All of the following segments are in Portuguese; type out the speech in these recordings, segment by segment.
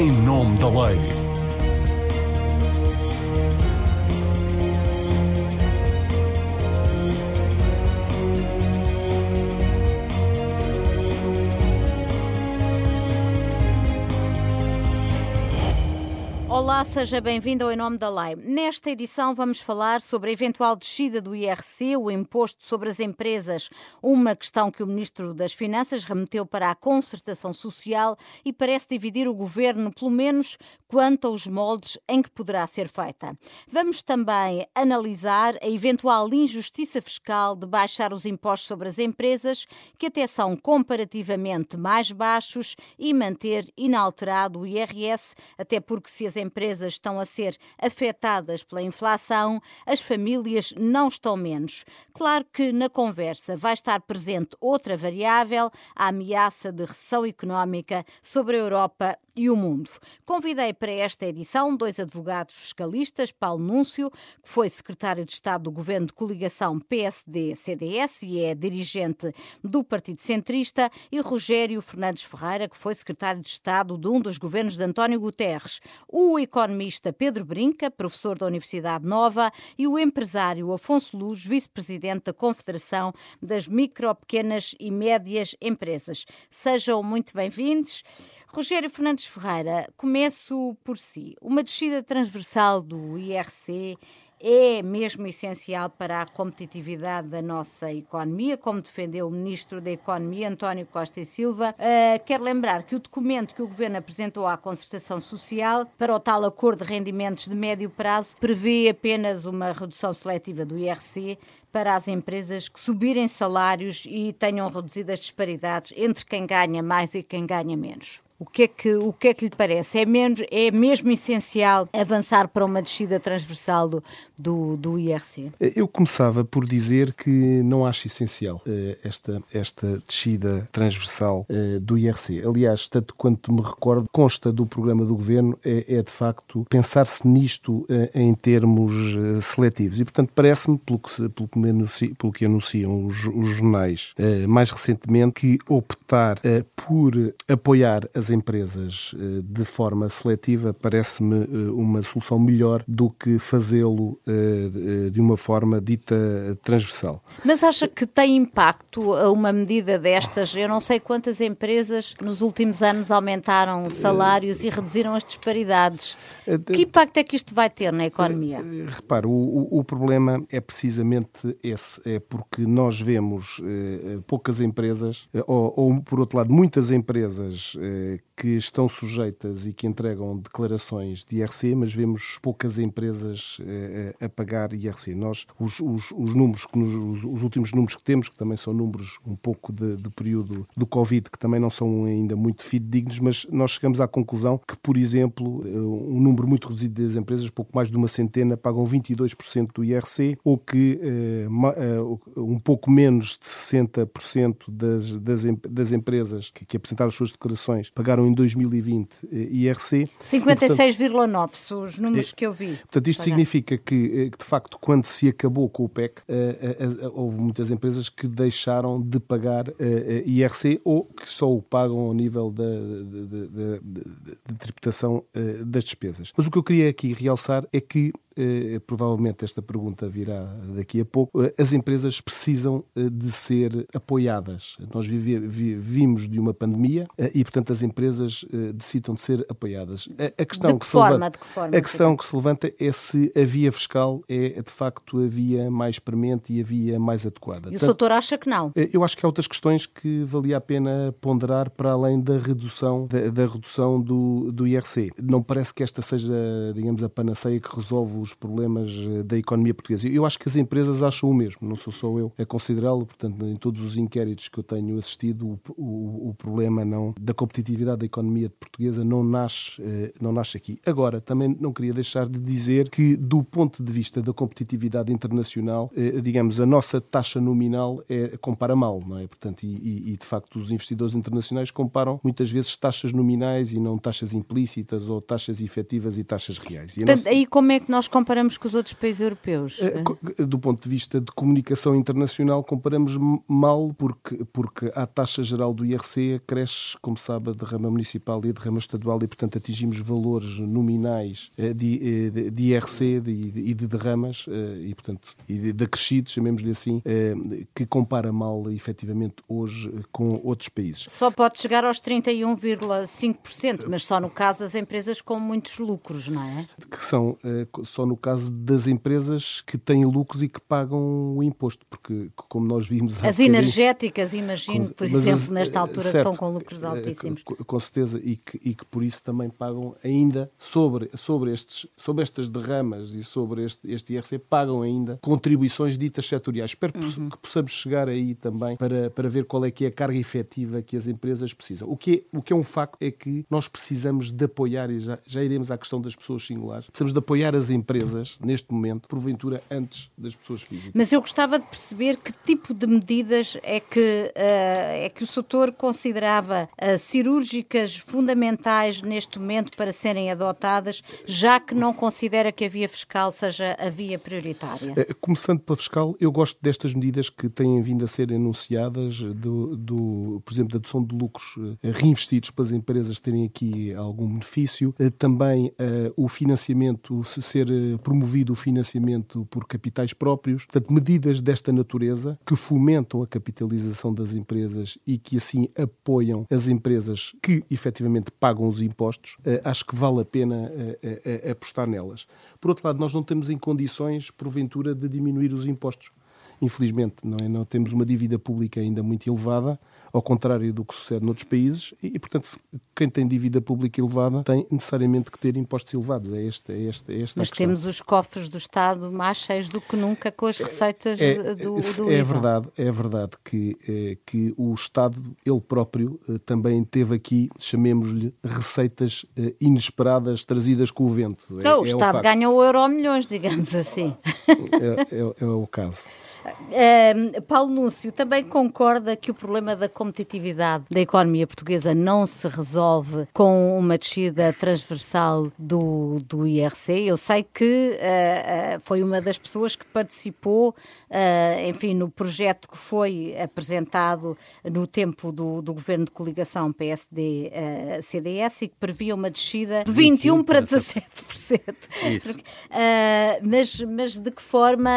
em nome da lei. Olá, seja bem-vindo ao Em Nome da Lei. Nesta edição vamos falar sobre a eventual descida do IRC, o imposto sobre as empresas, uma questão que o Ministro das Finanças remeteu para a concertação social e parece dividir o governo, pelo menos quanto aos moldes em que poderá ser feita. Vamos também analisar a eventual injustiça fiscal de baixar os impostos sobre as empresas, que até são comparativamente mais baixos, e manter inalterado o IRS, até porque se as empresas estão a ser afetadas pela inflação, as famílias não estão menos. Claro que na conversa vai estar presente outra variável, a ameaça de recessão económica sobre a Europa e o mundo. Convidei para esta edição dois advogados fiscalistas, Paulo Núncio, que foi secretário de Estado do governo de coligação PSD-CDS e é dirigente do Partido Centrista, e Rogério Fernandes Ferreira, que foi secretário de Estado de um dos governos de António Guterres. O o economista Pedro Brinca, professor da Universidade Nova, e o empresário Afonso Luz, vice-presidente da Confederação das Micro, Pequenas e Médias Empresas. Sejam muito bem-vindos. Rogério Fernandes Ferreira, começo por si. Uma descida transversal do IRC é mesmo essencial para a competitividade da nossa economia, como defendeu o Ministro da Economia, António Costa e Silva. Uh, quero lembrar que o documento que o Governo apresentou à Concertação Social para o tal acordo de rendimentos de médio prazo prevê apenas uma redução seletiva do IRC para as empresas que subirem salários e tenham reduzido as disparidades entre quem ganha mais e quem ganha menos. O que é que, o que, é que lhe parece? É, menos, é mesmo essencial avançar para uma descida transversal do, do, do IRC? Eu começava por dizer que não acho essencial uh, esta, esta descida transversal uh, do IRC. Aliás, tanto quanto me recordo, consta do programa do governo, é, é de facto pensar-se nisto uh, em termos seletivos. E, portanto, parece-me, pelo que, pelo, que anunci, pelo que anunciam os, os jornais mais recentemente, que optar por apoiar as empresas eh, de forma seletiva parece-me eh, uma solução melhor do que fazê-lo eh, de uma forma dita transversal. Mas acha que tem impacto uma medida destas? Eu não sei quantas empresas nos últimos anos aumentaram salários e reduziram as disparidades. Que impacto é que isto vai ter na economia? Repare, o, o problema é precisamente esse, é porque nós vemos poucas empresas, ou, ou por outro lado, muitas empresas que estão sujeitas e que entregam declarações de IRC, mas vemos poucas empresas eh, a pagar IRC. Nós, os, os, os números, que nos, os últimos números que temos, que também são números um pouco de, do período do Covid, que também não são ainda muito fidedignos, mas nós chegamos à conclusão que, por exemplo, eh, um número muito reduzido das empresas, pouco mais de uma centena, pagam 22% do IRC, ou que eh, um pouco menos de 60% das, das, das empresas que, que apresentaram as suas declarações pagaram em 2020 IRC. 56,9 são os números que eu vi. Portanto, isto significa que, eh, de facto, quando se acabou com o PEC, eh, houve muitas empresas que deixaram de pagar IRC ou que só o pagam ao nível da, de, de tributação das despesas. Mas o que eu queria aqui realçar é que provavelmente esta pergunta virá daqui a pouco, eh, as empresas precisam eh, de ser apoiadas. Nós vivimos de uma pandemia e, portanto, as empresas decidam de ser apoiadas. A, questão de que, que forma? Levanta, de que forma? A questão que se levanta é se a via fiscal é, de facto, a via mais premente e a via mais adequada. E o doutor acha que não? Eu acho que há outras questões que valia a pena ponderar para além da redução, da, da redução do, do IRC. Não parece que esta seja, digamos, a panaceia que resolve os problemas eh, da economia portuguesa. Eu acho que as empresas acham o mesmo, não sou só eu a considerá-lo, portanto, em todos os inquéritos que eu tenho assistido, o, o, o, problema não da competitividade da economia portuguesa não nasce, eh, não nasce aqui. Agora, também não queria deixar de dizer que, do ponto de vista da competitividade internacional, eh, digamos, a nossa taxa nominal é, compara mal, não é? Portanto, e, e de facto os investidores internacionais comparam muitas vezes taxas nominais e não taxas implícitas ou taxas efetivas e taxas reais. E Portanto, nossa... aí como é que nós comparamos com os outros países europeus? Do ponto de vista de comunicação internacional, comparamos mal porque, porque a taxa geral do IRC cresce, como sabe, a derrama municipal e a derrama estadual e, portanto, atingimos valores nominais de, de, de IRC e de, de, derramas e, portanto, e de, de acrescidos, chamemos-lhe assim, que compara mal, efetivamente, hoje com outros países. Só pode chegar aos 31,5%, mas só no caso das empresas com muitos lucros, não é? Que são só no caso das empresas que têm lucros e que pagam o imposto, porque, como nós vimos. As energéticas, imagino, com, por exemplo, as, nesta altura certo, estão com lucros altíssimos. Com, com certeza, e que, e que por isso também pagam ainda sobre, sobre, estes, sobre estas derramas e sobre este, este IRC, pagam ainda contribuições ditas setoriais. Espero uhum. que possamos chegar aí também para, para ver qual é que é a carga efetiva que as empresas precisam. O que é, o que é um facto é que nós precisamos de apoiar, e já, já iremos à questão das pessoas singulares, precisamos de apoiar as empresas neste momento, porventura antes das pessoas físicas. Mas eu gostava de perceber que tipo de medidas é que, uh, é que o setor considerava uh, cirúrgicas fundamentais neste momento para serem adotadas, já que não considera que a via fiscal seja a via prioritária. Uh, começando pela fiscal, eu gosto destas medidas que têm vindo a ser enunciadas, do, do por exemplo, da dedução de lucros reinvestidos para as empresas terem aqui algum benefício, também o financiamento ser promovido o financiamento por capitais próprios, portanto, medidas desta natureza que fomentam a capitalização das empresas e que assim apoiam as empresas que efetivamente pagam os impostos, eh, acho que vale a pena eh, eh, apostar nelas. Por outro lado, nós não temos em condições, porventura, de diminuir os impostos. Infelizmente, não, é? não temos uma dívida pública ainda muito elevada ao contrário do que sucede noutros países, e, e, portanto, quem tem dívida pública elevada tem necessariamente que ter impostos elevados. É esta, é esta, é esta Mas temos os cofres do Estado mais cheios do que nunca com as receitas é, do, do é verdade, é verdade que, é, que o Estado, ele próprio, eh, também teve aqui, chamemos-lhe, receitas eh, inesperadas trazidas com o vento. É, não, o Estado ganha o euro milhões, digamos assim. É, é, é o caso. Uh, Paulo Núncio também concorda que o problema da competitividade da economia portuguesa não se resolve com uma descida transversal do, do IRC. Eu sei que uh, uh, foi uma das pessoas que participou, ah, enfim, no projeto que foi apresentado no tempo do, do governo de coligação PSD-CDS e que previa uma descida de 21 para 17%. Isso. mas, mas de que forma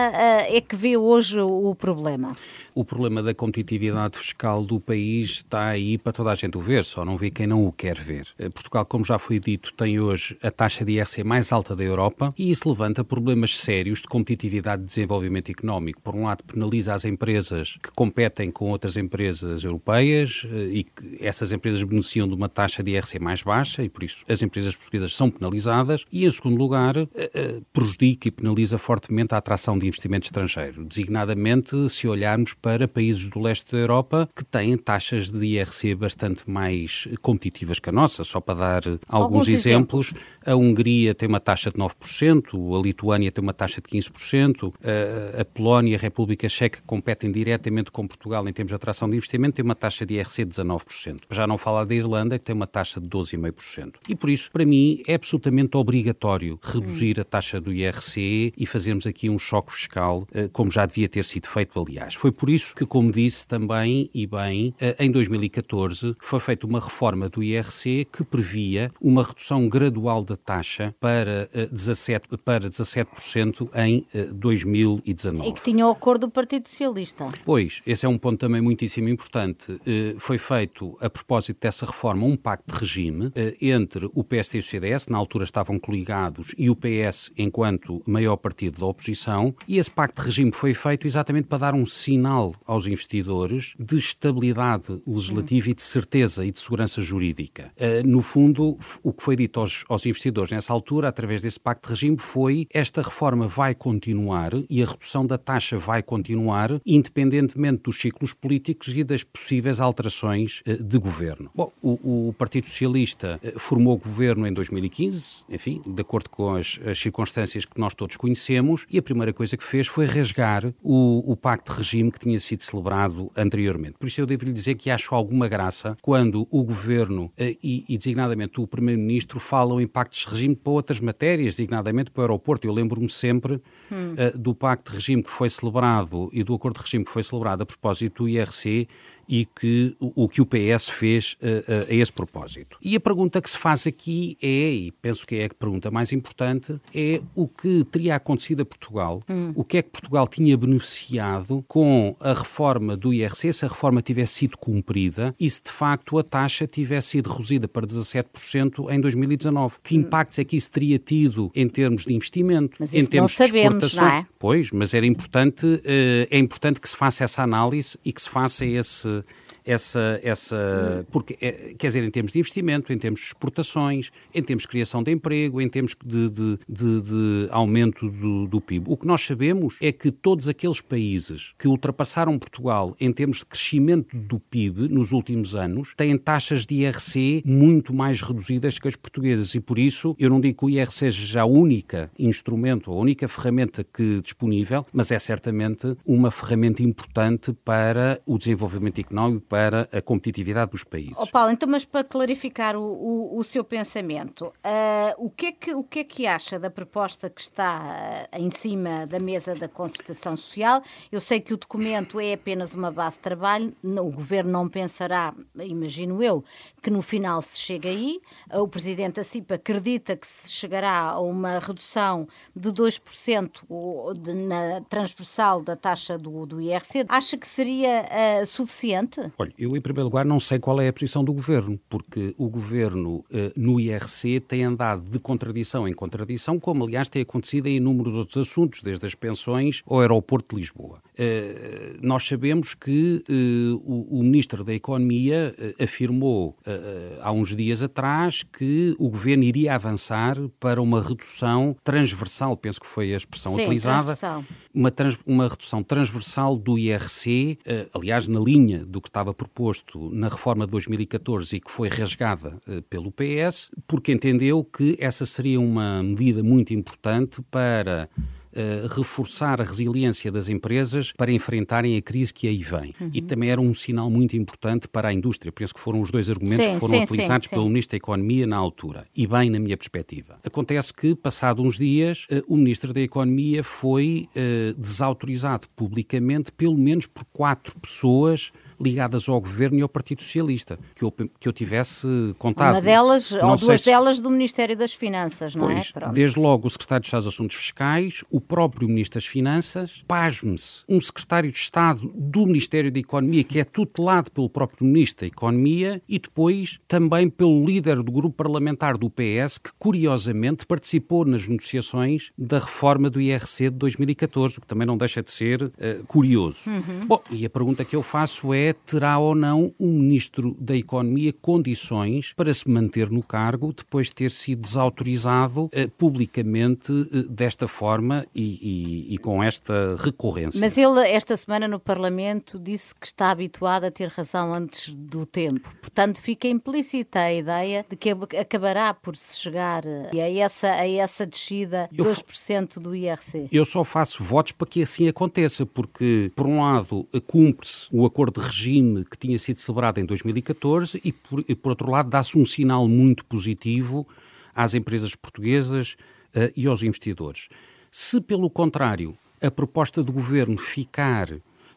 é que vê hoje o problema? O problema da competitividade fiscal do país está aí para toda a gente o ver, só não vê quem não o quer ver. Eh, Portugal, como já foi dito, tem hoje a taxa de IRC mais alta da Europa e isso levanta problemas sérios de competitividade e desenvolvimento económico. Por um lado, penaliza as empresas que competem com outras empresas europeias eh, e que essas empresas beneficiam de uma taxa de IRC mais baixa e, por isso, as empresas portuguesas são penalizadas. E, em segundo lugar, eh, prejudica e penaliza fortemente a atração de investimento estrangeiro, designadamente se olharmos para países do leste da Europa que têm taxas de IRC bastante mais competitivas que a nossa. Só para dar alguns, alguns exemplos, exemplos, a Hungria tem uma taxa de 9%, a Lituânia tem uma taxa de 15%, a, Polónia e a República Checa competem diretamente com Portugal em termos de atração de investimento, tem uma taxa de IRC de 19%. Já não falar da Irlanda, que tem uma taxa de 12,5%. E por isso, para mim, é absolutamente obrigatório reduzir a taxa do IRC e fazermos aqui um choque fiscal, eh, como já devia ter sido feito, aliás. Foi por isso que, como disse também e bem, eh, em 2014 foi feita uma reforma do IRC que previa uma redução gradual da taxa para 17%, eh, para 17% em 2019. E que tinha o acordo do Partido Socialista. Pois, esse é um ponto também muitíssimo importante. Foi feito, a propósito dessa reforma, um pacto de regime entre o PSD e o CDS, na altura estavam coligados, e o PS enquanto maior partido da oposição, e esse pacto de regime foi feito exatamente para dar um sinal aos investidores de estabilidade legislativa e de certeza e de segurança jurídica. No fundo, o que foi dito aos, aos, investidores nessa altura, através desse pacto de regime, foi esta reforma vai continuar e a redução da taxa vai continuar, independentemente dos ciclos políticos e das possíveis alterações uh, de governo. Bom, o, o Partido Socialista uh, formou governo em 2015, enfim, de acordo com as, as circunstâncias que nós todos conhecemos, e a primeira coisa que fez foi rasgar o o, pacto de regime que tinha sido celebrado anteriormente. Por isso eu devo lhe dizer que acho alguma graça quando o governo e, e designadamente o primeiro-ministro falam em pactos de regime para outras matérias, designadamente para o aeroporto. Eu lembro-me sempre hum. uh, do pacto de regime que foi celebrado e do acordo de regime que foi celebrado a propósito do IRC e que o que o PS fez a, a, esse propósito. E a pergunta que se faz aqui é, e penso que é a pergunta mais importante, é o que teria acontecido a Portugal, hum. o que é que Portugal tinha beneficiado com a reforma do IRC, se a reforma tivesse sido cumprida e se de facto a taxa tivesse sido reduzida para 17% em 2019. Que hum. impactos é que isso teria tido em termos de investimento, mas em termos não sabemos, de exportação? Não é? Pois, mas era importante, eh, é importante que se faça essa análise e que se faça esse essa, essa porque, é, quer dizer, em termos de investimento, em termos de exportações, em termos de criação de emprego, em termos de, de, de, de aumento do, do, PIB. O que nós sabemos é que todos aqueles países que ultrapassaram Portugal em termos de crescimento do PIB nos últimos anos têm taxas de IRC muito mais reduzidas que as portuguesas e por isso eu não digo que o IRC seja a única instrumento, a única ferramenta que disponível, mas é certamente uma ferramenta importante para o desenvolvimento económico, para a competitividade dos países. Oh, Paulo, então, mas para clarificar o, o, o seu pensamento, uh, o, que é que, o que é que acha da proposta que está uh, em cima da mesa da concertação social? Eu sei que o documento é apenas uma base de trabalho, o governo não pensará, imagino eu, que no final se chega aí. Uh, o presidente da CIPA acredita que se chegará a uma redução de 2% de, na transversal da taxa do, do IRC. Acha que seria suficiente? Olha, eu em primeiro lugar não sei qual é a posição do governo, porque o governo eh, no IRC tem andado de contradição em contradição, como aliás tem acontecido em inúmeros outros assuntos, desde as pensões ao aeroporto de Lisboa. Eh, nós sabemos que eh, o, o, Ministro da Economia afirmou há uns dias atrás que o governo iria avançar para uma redução transversal, penso que foi a expressão Sim, utilizada, uma, trans, uma redução transversal do IRC, aliás, na linha do que estava proposto na reforma de 2014 e que foi rasgada pelo PS, porque entendeu que essa seria uma medida muito importante para Uh, reforçar a resiliência das empresas para enfrentarem a crise que aí vem. Uhum. E também era um sinal muito importante para a indústria. Penso que foram os dois argumentos sim, que foram sim, utilizados sim, pelo Ministro da Economia na altura. E bem na minha perspectiva. Acontece que, passado uns dias, uh, o Ministro da Economia foi uh, desautorizado publicamente, pelo menos por quatro pessoas ligadas ao governo e ao Partido Socialista, que eu, que eu tivesse contado. Uma delas, não ou duas se... delas do Ministério das Finanças, não é? pois, é? Pronto. Desde logo o Secretário de Estado dos Assuntos Fiscais, o próprio Ministro das Finanças, pasme-se, um Secretário de Estado do Ministério da Economia, que é tutelado pelo próprio Ministro da Economia, e depois também pelo líder do grupo parlamentar do PS, que curiosamente participou nas negociações da reforma do IRC de 2014, o que também não deixa de ser uh, curioso. Uhum. Bom, e a pergunta que eu faço é terá ou não o Ministro da Economia condições para se manter no cargo depois de ter sido desautorizado eh, publicamente eh, desta forma e, e, e, com esta recorrência. Mas ele, esta semana no Parlamento, disse que está habituado a ter razão antes do tempo. Portanto, fica implícita a ideia de que acabará por se chegar eh, a essa, a essa descida de 2% do IRC. Eu só faço votos para que assim aconteça, porque, por um lado, cumpre-se o acordo de regime que tinha sido celebrado em 2014 e, por, e, por outro lado, dá-se um sinal muito positivo às empresas portuguesas uh, e aos investidores. Se, pelo contrário, a proposta do governo ficar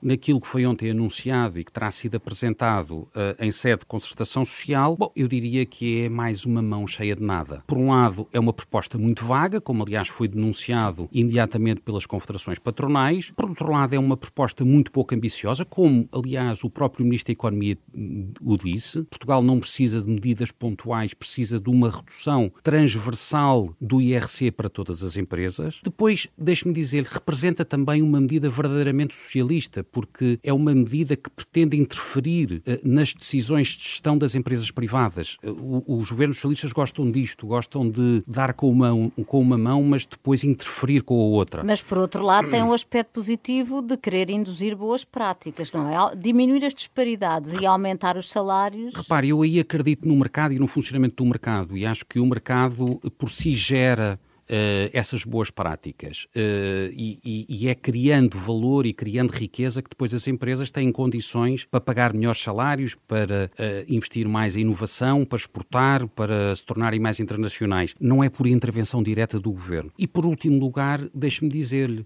naquilo que foi ontem anunciado e que terá sido apresentado uh, em sede de concertação social, bom, eu diria que é mais uma mão cheia de nada. Por um lado, é uma proposta muito vaga, como aliás foi denunciado imediatamente pelas confederações patronais. Por outro lado, é uma proposta muito pouco ambiciosa, como aliás o próprio Ministro da Economia hum, o disse. Portugal não precisa de medidas pontuais, precisa de uma redução transversal do IRC para todas as empresas. Depois, deixe-me dizer, representa também uma medida verdadeiramente socialista, porque é uma medida que pretende interferir uh, nas decisões de gestão das empresas privadas. Uh, os governos socialistas gostam disto, gostam de dar com uma, com uma mão, mas depois interferir com a outra. Mas, por outro lado, tem um aspecto positivo de querer induzir boas práticas, não é? Diminuir as disparidades e aumentar os salários. Repare, eu aí acredito no mercado e no funcionamento do mercado e acho que o mercado por si gera uh, essas boas práticas uh, e, e, é criando valor e criando riqueza que depois as empresas têm condições para pagar melhores salários, para uh, investir mais em inovação, para exportar, para se tornarem mais internacionais. Não é por intervenção direta do governo. E por último lugar, deixe-me dizer-lhe,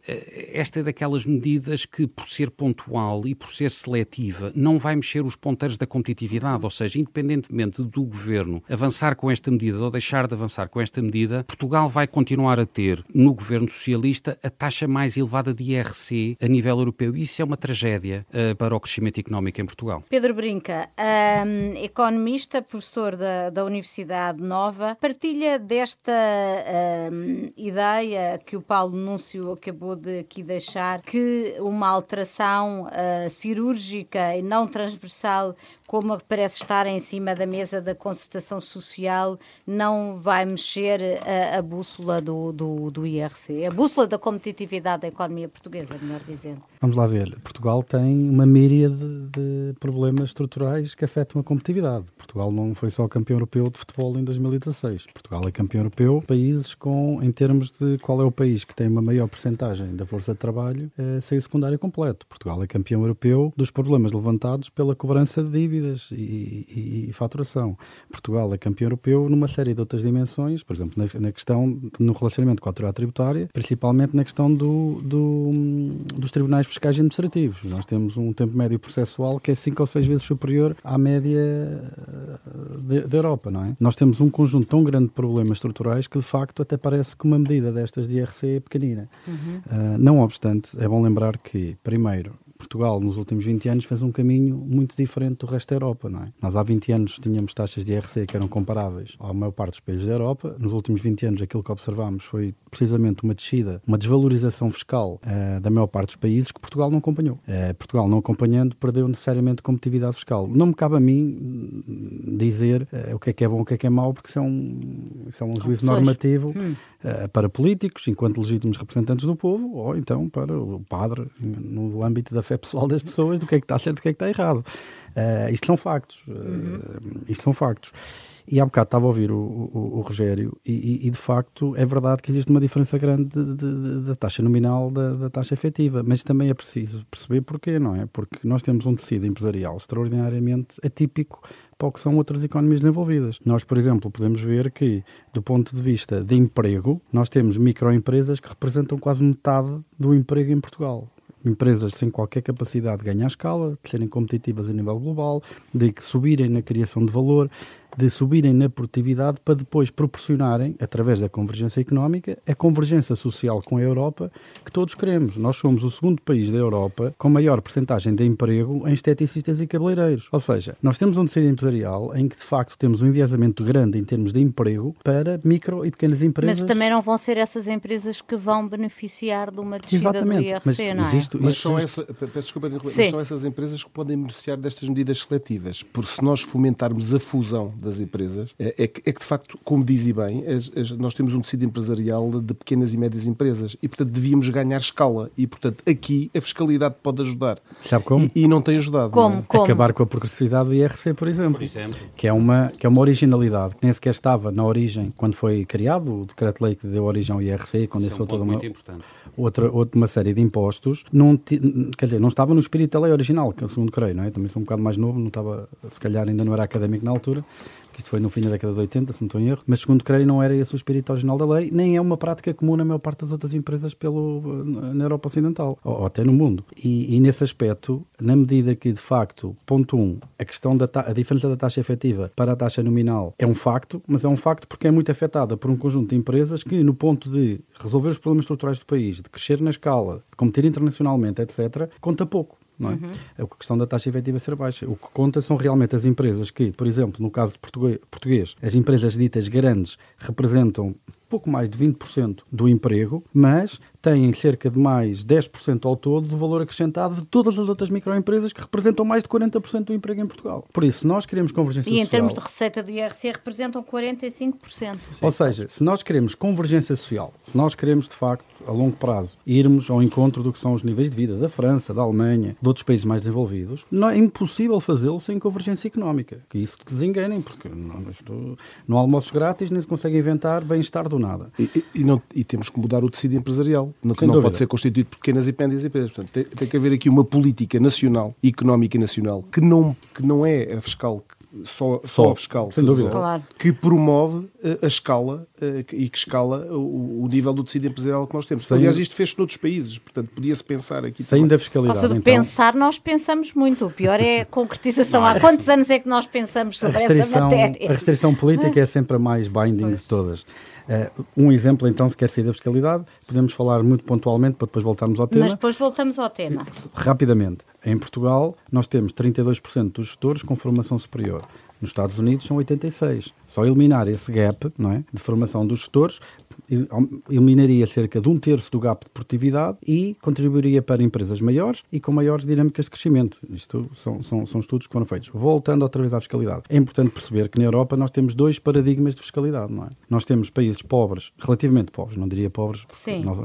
esta é daquelas medidas que, por ser pontual e por ser seletiva, não vai mexer os ponteiros da competitividade, ou seja, independentemente do governo avançar com esta medida ou deixar de avançar com esta medida, Portugal vai continuar a ter no governo socialista a taxa mais elevada de IRC a nível europeu. Isso é uma tragédia uh, para o crescimento económico em Portugal. Pedro Brinca, um, economista, professor da, da Universidade Nova, partilha desta um, ideia que o Paulo Núncio acabou de aqui deixar, que uma alteração uh, cirúrgica e não transversal como parece estar em cima da mesa da concertação social, não vai mexer a, a bússola do, do, do, IRC, a bússola da competitividade da economia portuguesa, melhor dizendo. Vamos lá ver. Portugal tem uma míriade de problemas estruturais que afetam a competitividade. Portugal não foi só campeão europeu de futebol em 2016. Portugal é campeão europeu países com, em termos de qual é o país que tem uma maior percentagem da força de trabalho, é, sem o secundário completo. Portugal é campeão europeu dos problemas levantados pela cobrança de dívidas e, e, e, faturação. Portugal é campeão europeu numa série de outras dimensões, por exemplo, na, na questão no relacionamento com a autoridade tributária, principalmente na questão do, do, dos tribunais fiscais administrativos. Nós temos um tempo médio processual que é cinco ou seis vezes superior à média eh, da Europa, não é? Nós temos um conjunto tão grande de problemas estruturais que, de facto, até parece que uma medida destas de IRC é pequenina. Uhum. Uh, não obstante, é bom lembrar que, primeiro, Portugal, nos últimos 20 anos, fez um caminho muito diferente do resto da Europa, não é? Nós há 20 anos tínhamos taxas de IRC que eram comparáveis à maior parte dos países da Europa. Nos últimos 20 anos, aquilo que observamos foi precisamente uma descida, uma desvalorização fiscal uh, da maior parte dos países que Portugal não acompanhou. Uh, Portugal, não acompanhando, perdeu necessariamente competitividade fiscal. Não me cabe a mim dizer uh, o que é que é bom o que é que é mau, porque isso é um, isso é um juízo normativo hum. Para políticos, enquanto legítimos representantes do povo, ou então para o padre, no âmbito da fé pessoal das pessoas do que é que está certo e do que é que está errado. Uh, isto são factos. Uh, isto são factos. E há bocado estava a ouvir o, o, o Rogério e, e, de facto é verdade que existe uma diferença grande da taxa nominal da, da, taxa efetiva, mas também é preciso perceber porquê, não é? Porque nós temos um tecido empresarial extraordinariamente atípico para o que são outras economias desenvolvidas. Nós, por exemplo, podemos ver que, do ponto de vista de emprego, nós temos microempresas que representam quase metade do emprego em Portugal empresas sem qualquer capacidade de ganhar escala, de serem competitivas a nível global, de subirem na criação de valor, de subirem na produtividade para depois proporcionarem, através da convergência económica, a convergência social com a Europa que todos queremos. Nós somos o segundo país da Europa com maior percentagem de emprego em esteticistas e cabeleireiros. Ou seja, nós temos um tecido empresarial em que, de facto, temos um enviesamento grande em termos de emprego para micro e pequenas empresas. Mas também não vão ser essas empresas que vão beneficiar de uma descida Exatamente. do IRC, mas, não é? Mas, isto, mas são, essa, peço desculpa, mas são essas empresas que podem beneficiar destas medidas seletivas, porque se nós fomentarmos a fusão das empresas, é, é, que, é que, de facto, como dizem bem, as, as, nós temos um tecido empresarial de pequenas e médias empresas e, portanto, devíamos ganhar escala. E, portanto, aqui a fiscalidade pode ajudar. Sabe como? E, e não tem ajudado. Como? É? como? Acabar com a progressividade do IRC, por exemplo. Por exemplo. Que, é uma, que é uma originalidade que nem sequer estava na origem, quando foi criado o decreto-lei que deu origem ao IRC, quando isso é um toda uma, outra, outra, uma série de impostos. Não, quer dizer, não estava no espírito da lei original, que segundo creio, não é? Também sou um bocado mais novo, não estava, se calhar ainda não era académico na altura, que isto foi no fim da década de 80, se não estou em erro, mas segundo creio não era esse o espírito original da lei, nem é uma prática comum na maior parte das outras empresas pelo, na Europa Ocidental, ou, até no mundo. E, e, nesse aspecto, na medida que de facto, ponto 1, um, a questão da a diferença da taxa efetiva para a taxa nominal é um facto, mas é um facto porque é muito afetada por um conjunto de empresas que, no ponto de resolver os problemas estruturais do país, de crescer na escala, de competir internacionalmente, etc., conta pouco não é? Uhum. É a questão da taxa efetiva ser baixa. O que conta são realmente as empresas que, por exemplo, no caso de português, as empresas ditas grandes representam pouco mais de 20% do emprego, mas têm cerca de mais 10% ao todo do valor acrescentado de todas as outras microempresas que representam mais de 40% do emprego em Portugal. Por isso, nós queremos convergência social. E em termos de receita do IRC representam 45%. Ou seja, se nós queremos convergência social, se nós queremos de facto a longo prazo, irmos ao encontro do que são os níveis de vida da França, da Alemanha, de outros países mais desenvolvidos, não é impossível fazê-lo sem convergência económica. Que isso que desenganem, porque não, não, não há almoços grátis, nem se consegue inventar bem-estar do nada. E, e, não, e, temos que mudar o tecido empresarial, que não dúvida. pode ser constituído por pequenas e médias empresas. Portanto, tem, tem que haver aqui uma política nacional, económica e nacional, que não, que não é a fiscal só, só, a fiscal, sem dúvida. Claro. que promove eh, a escala eh, e que escala o, o, nível do tecido empresarial que nós temos. Sem... Aliás, isto fez-se noutros países, portanto, podia-se pensar aqui. Sem da fiscalidade. Ou seja, então... pensar, nós pensamos muito. O pior é a concretização. Não, Há quantos anos é que nós pensamos sobre essa matéria? A restrição política é sempre a mais binding pois. de todas. Uh, um exemplo, então, se quer sair da fiscalidade, podemos falar muito pontualmente para depois voltarmos ao tema. Mas depois voltamos ao tema. Rapidamente. Em Portugal, nós temos 32% dos gestores com formação superior. Nos Estados Unidos são 86. Só eliminar esse gap não é, de formação dos gestores eliminaria cerca de um terço do gap de produtividade e contribuiria para empresas maiores e com maiores dinâmicas de crescimento. Isto são, são, são estudos que foram feitos. Voltando outra vez à fiscalidade, é importante perceber que na Europa nós temos dois paradigmas de fiscalidade. Não é? Nós temos países pobres, relativamente pobres, não diria pobres,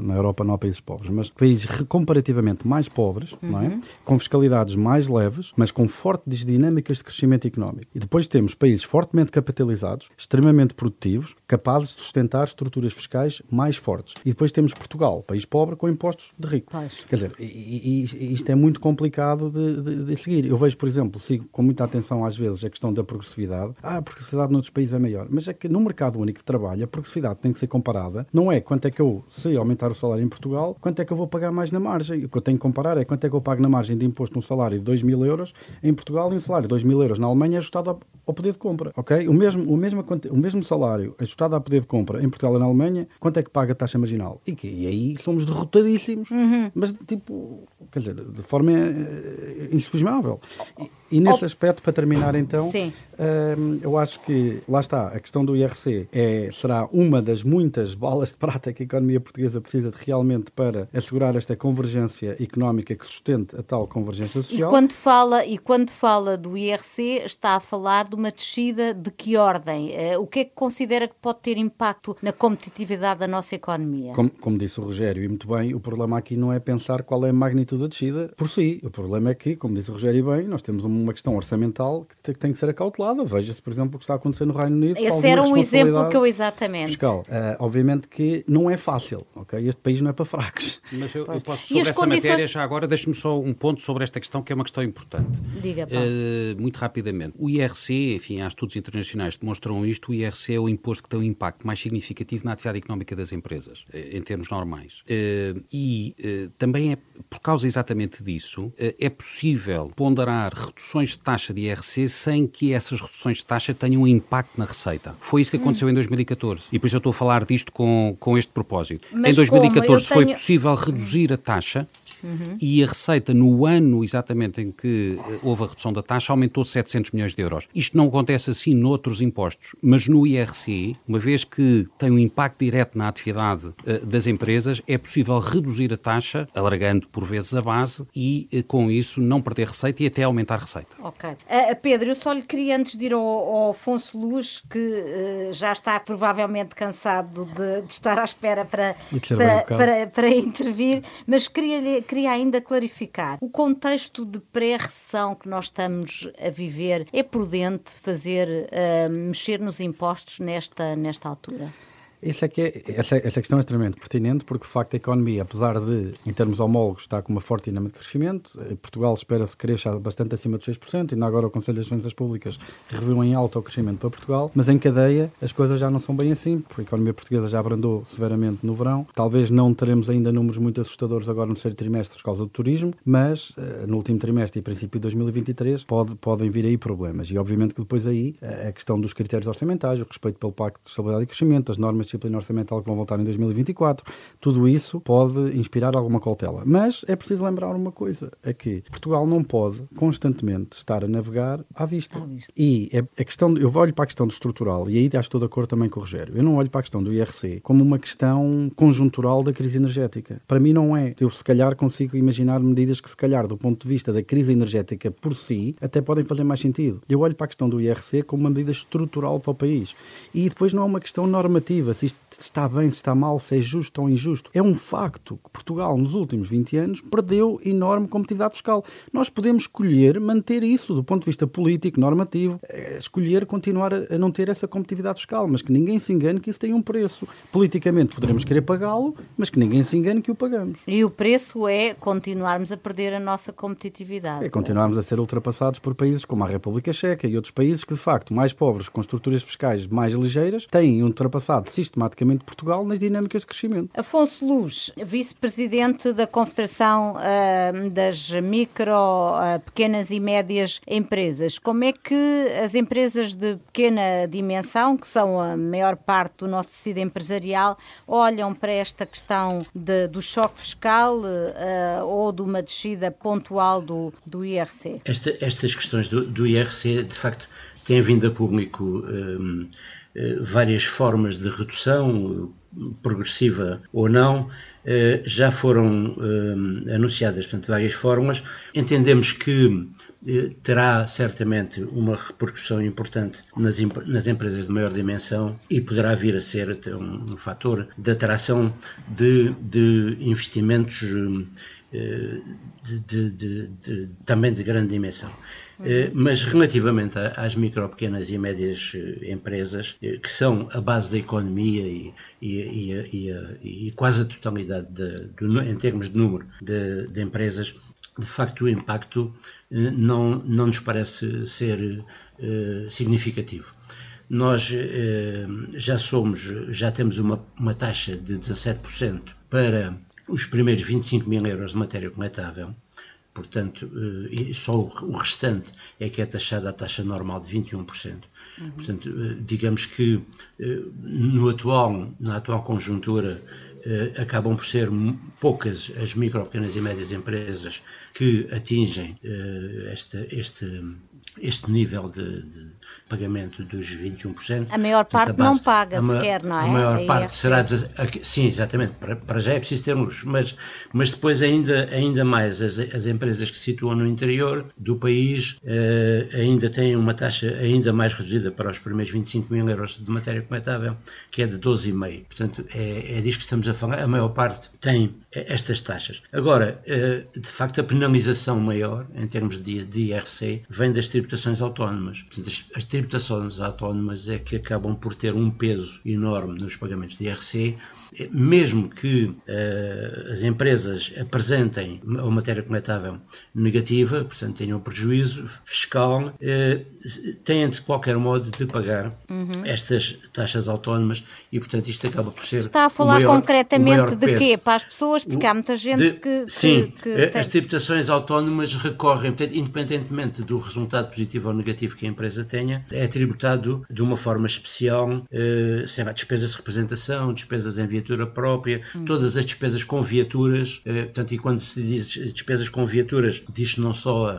na Europa não há países pobres, mas países comparativamente mais pobres, uhum. não é? Uhum. com fiscalidades mais leves, mas com fortes dinâmicas de crescimento económico. E depois temos países fortemente capitalizados, extremamente produtivos, capazes de sustentar estruturas fiscais mais fortes. E depois temos Portugal, país pobre com impostos de rico. Pois. Quer dizer, e, e, isto é muito complicado de, de, de, seguir. Eu vejo, por exemplo, sigo com muita atenção às vezes a questão da progressividade. Ah, a progressividade noutros países é maior. Mas é que no mercado único de trabalho, a progressividade tem que ser comparada. Não é quanto é que eu, se aumentar o salário em Portugal, quanto é que eu vou pagar mais na margem. O que eu tenho que comparar é quanto é que eu pago na margem de imposto num salário de 2 mil euros em Portugal e um salário de 2 mil euros na Alemanha ajustado ao, poder de compra. Ok? O mesmo, o, mesmo, o mesmo salário ajustado ao poder de compra em Portugal e na Alemanha, quanto é que paga a taxa marginal? E, que, e aí somos derrotadíssimos, uhum. mas tipo, quer dizer, de forma uh, insufismável. E, e nesse oh. aspecto, para terminar então, uh, eu acho que, lá está, a questão do IRC é, será uma das muitas balas de prata que a economia portuguesa precisa de realmente para assegurar esta convergência económica que sustente a tal convergência social. E quando fala, e quando fala do IRC, está a falar de uma descida de que ordem? Uh, o que é que considera que pode ter impacto na competitividade da nossa economia? Como, como disse o Rogério, e muito bem, o problema aqui não é pensar qual é a magnitude da descida por si. O problema é que, como disse o Rogério bem, nós temos uma questão orçamental que tem que ser acautelada. Veja-se, por exemplo, o que está acontecendo no Reino Unido. Esse era um exemplo que eu exatamente. Fiscal. Uh, obviamente que não é fácil, ok? Este país não é para fracos. Mas eu, eu posso, sobre essa condições... matéria, já agora, deixe-me só um ponto sobre esta questão, que é uma questão importante. Diga, uh, Muito rapidamente. O IRC, enfim, há estudos internacionais que demonstram isto, o IRC é o imposto que tem um impacto mais significativo na atividade económica das empresas, eh, em termos normais. Uh, e também é por causa exatamente disso, é possível ponderar reduções de taxa de IRC sem que essas reduções de taxa tenham um impacto na receita. Foi isso que aconteceu hum. em 2014. E por isso eu estou a falar disto com, com este propósito. Mas em 2014 tenho... foi possível reduzir a taxa Uhum. E a receita, no ano exatamente em que eh, houve a redução da taxa, aumentou 700 milhões de euros. Isto não acontece assim noutros impostos, mas no IRC, uma vez que tem um impacto direto na atividade uh, das empresas, é possível reduzir a taxa, alargando por vezes a base e uh, com isso não perder receita e até aumentar a receita. Ok. Uh, Pedro, eu só lhe queria, antes de ir ao, ao Afonso Luz, que já está provavelmente cansado de, de estar à espera para, para, para, para, intervir, mas queria-lhe queria ainda clarificar. O contexto de pré-recessão que nós estamos a viver é prudente fazer, uh, mexer nos impostos nesta, nesta altura? Isso é que é, essa, essa questão é extremamente pertinente porque, de facto, a economia, apesar de, em termos homólogos, está com uma forte dinâmica de crescimento, eh, Portugal espera-se cresça bastante acima de 6%, ainda agora o Conselho das Finanças Públicas reviu em alta o crescimento para Portugal, mas em cadeia as coisas já não são bem assim, porque a economia portuguesa já abrandou severamente no verão. Talvez não teremos ainda números muito assustadores agora no terceiro trimestre por causa do turismo, mas eh, no último trimestre e princípio de 2023 pode, podem vir aí problemas. E, obviamente, que depois aí eh, a questão dos critérios orçamentais, o respeito pelo Pacto de Estabilidade e Crescimento, as normas disciplina orçamental que vão voltar em 2024, tudo isso pode inspirar alguma cautela. Mas é preciso lembrar uma coisa, é que Portugal não pode constantemente estar a navegar à vista. À vista. E é a questão, eu olho para a questão do estrutural, e aí já estou de acordo também com o Rogério, eu não olho para a questão do IRC como uma questão conjuntural da crise energética. Para mim não é. Eu se calhar consigo imaginar medidas que se calhar do ponto de vista da crise energética por si até podem fazer mais sentido. Eu olho para a questão do IRC como uma medida estrutural para o país. E depois não é uma questão normativa se isto está bem, se está mal, se é justo ou injusto. É um facto que Portugal, nos últimos 20 anos, perdeu enorme competitividade fiscal. Nós podemos escolher manter isso do ponto de vista político, normativo, eh, escolher continuar a não ter essa competitividade fiscal, mas que ninguém se engane que isso tem um preço. Politicamente poderemos querer pagá-lo, mas que ninguém se engane que o pagamos. E o preço é continuarmos a perder a nossa competitividade. É continuarmos a ser ultrapassados por países como a República Checa e outros países que, de facto, mais pobres, com estruturas fiscais mais ligeiras, têm ultrapassado sistematicamente Portugal nas dinâmicas de crescimento. Afonso Luz, vice-presidente da Confederação uh, das Micro, uh, Pequenas e Médias Empresas, como é que as empresas de pequena dimensão, que são a maior parte do nosso tecido empresarial, olham para esta questão de, do choque fiscal uh, ou de uma descida pontual do, do IRC? Esta, estas questões do, do, IRC, de facto, têm vindo a público um, várias formas de redução, progressiva ou não, eh, já foram eh, anunciadas, portanto, várias fórmulas. Entendemos que eh, terá certamente uma repercussão importante nas, nas empresas de maior dimensão e poderá vir a ser um, um fator de atração de, de investimentos de, de, de, também de grande dimensão. Uhum. Mas relativamente às micro, pequenas e médias eh, empresas, eh, que são a base da economia e, e, e, e quase a totalidade, de, de, em termos de número de, de, empresas, de facto o impacto não, não nos parece ser uh, significativo. Nós já somos, já temos uma, uma taxa de 17% para os primeiros 25 mil euros de matéria coletável, portanto, eh, só o restante é que é taxado à taxa normal de 21%. Uhum. Portanto, eh, digamos que eh, no atual, na atual conjuntura acabam por ser poucas as micro, pequenas e médias empresas que atingem esta, este, este nível de, de, pagamento dos 21%. A maior parte a base, não paga sequer, não é? A maior parte será. Sim, exatamente. Para, para, já é preciso termos, mas, mas depois, ainda, ainda mais, as, as empresas que se situam no interior do país eh, ainda têm uma taxa ainda mais reduzida para os primeiros 25 mil euros de matéria coletável, que é de 12,5%. Portanto, é, é disso que estamos a falar. A maior parte tem estas taxas. Agora, eh, de facto, a penalização maior, em termos de, de IRC, vem das tributações autónomas. Portanto, as, as tributações autónomas é que acabam por ter um peso enorme nos pagamentos de IRC mesmo que uh, as empresas apresentem uma matéria coletável negativa, portanto tenham um prejuízo fiscal, uh, têm de qualquer modo de pagar uhum. estas taxas autónomas e, portanto, isto acaba por ser. Está a falar maior, concretamente de quê? Para as pessoas, porque há muita gente de, que, que. Sim, que, que as tributações autónomas recorrem, portanto, independentemente do resultado positivo ou negativo que a empresa tenha, é tributado de uma forma especial, uh, sei lá, despesas de representação, despesas em viatura própria, hum. todas as despesas com viaturas, uh, portanto, e quando se diz despesas com viaturas, diz não só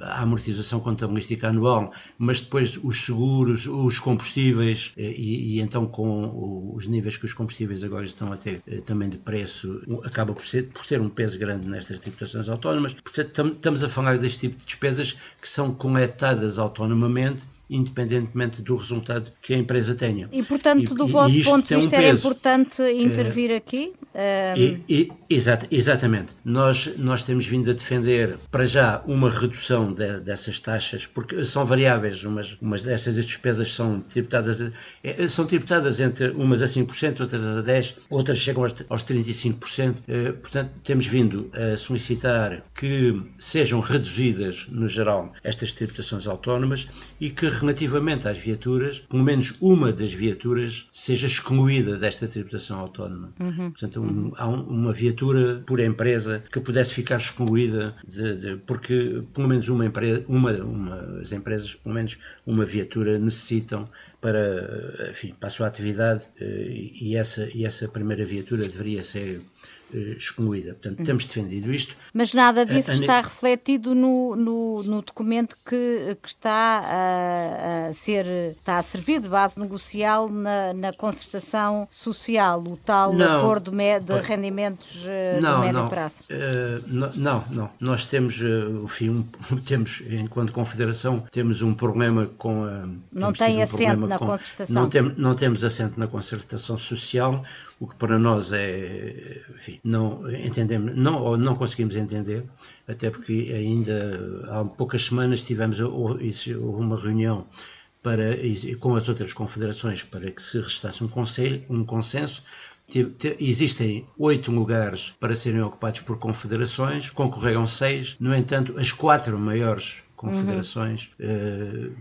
a, a amortização contabilística anual, mas depois os seguros, os combustíveis, uh, e, e, então com os níveis que os combustíveis agora estão a ter também de preço, acaba por ser, por ter um peso grande nestas tributações autónomas. Portanto, tam, estamos a falar deste tipo de despesas que são coletadas autonomamente independentemente do resultado que a empresa tenha. E, portanto, do e, vosso e ponto de vista, um era importante intervir uh, aqui? E, e, exat, exatamente. Nós, nós temos vindo a defender, para já, uma redução de, dessas taxas, porque são variáveis, umas, umas dessas despesas são tributadas, eh, são tributadas entre umas a 5%, outras a 10%, outras chegam aos, aos 35%. Eh, portanto, temos vindo a solicitar que sejam reduzidas, no geral, estas tributações autónomas e que, relativamente às viaturas, pelo menos uma das viaturas seja excluída desta tributação autónoma. Uhum. Portanto, um, um, uma viatura por empresa que pudesse ficar excluída, de, de, porque pelo menos uma empresa, uma, uma, as empresas, pelo menos uma viatura necessitam para, enfim, para a sua atividade eh, e essa, e essa primeira viatura deveria ser excluída. Portanto, temos defendido isto. Mas nada disso está refletido no, no, no documento que, que está a, a, ser está a servir de base negocial na, na concertação social, o tal não, acordo de rendimentos não, do médio não, prazo. Uh, não, não. Nós temos, enfim, um, temos, enquanto Confederação, temos um problema com a. Não tem um assento na com. Não, tem, não temos assento na concertação social, o que para nós é. Enfim, não entendemos, não, ou não conseguimos entender, até porque ainda há poucas semanas tivemos uma reunião para, com as outras confederações para que se restasse um, conselho, um consenso Existem oito lugares para serem ocupados por confederações, concorreram seis, no entanto, as quatro maiores confederações uhum. uh,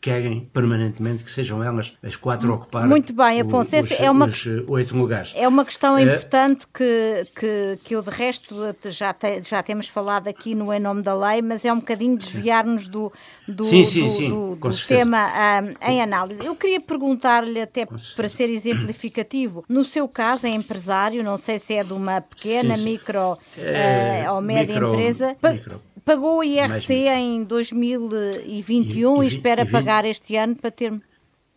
querem permanentemente que sejam elas as quatro a ocupar Muito bem, Afonso, os, é uma, os oito lugares. É uma questão é, importante que, que, que eu de resto já, te, já temos falado aqui no Em Nome da Lei, mas é um bocadinho desviar-nos do, do, sim, sim, do, sim, do, do tema um, em análise. Eu queria perguntar-lhe, até para ser exemplificativo, no seu caso é empresário, não sei se é de uma pequena, micro é, uh, ou média micro, empresa. Micro Pagou o IRC em 2021 e, e, e espera e 20... pagar este ano para ter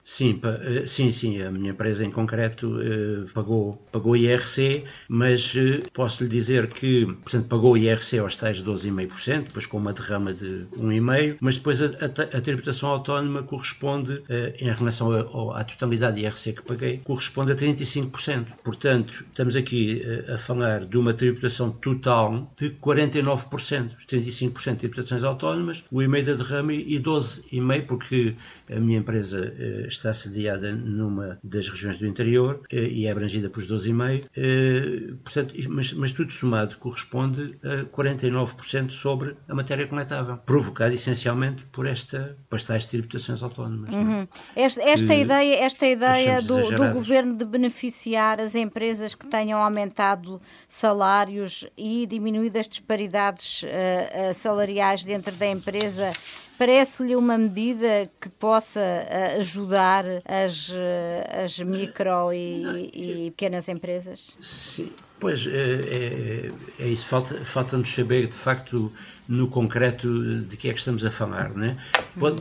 Sim, eh, sim, sim, a minha empresa em concreto eh, pagou, pagou IRC, mas eh, posso lhe dizer que, portanto, pagou IRC aos tais 12,5%, depois com uma derrama de 1,5%, mas depois a, a, a tributação autónoma corresponde, em relação a, à totalidade de IRC que paguei, corresponde a 35%. Portanto, estamos aqui a falar de uma tributação total de 49%, 35% de tributações autónomas, o e-mail da derrama e 12,5% porque a minha empresa está sediada numa das regiões do interior eh, e é abrangida por 12,5%, eh, portanto, mas, mas tudo somado corresponde a 49% sobre a matéria coletável, provocado essencialmente por, esta, por estas tributações autónomas. É? Uhum. Esta, esta ideia, esta ideia do, do governo de beneficiar as empresas que tenham aumentado salários e diminuído as disparidades uh, uh, salariais dentro da empresa Parece-lhe uma medida que possa eh, ajudar as, eh, as micro e, e pequenas empresas? Sim, pois é, é, é isso. Falta-nos falta saber, de facto, no concreto de que é que estamos a falar, né?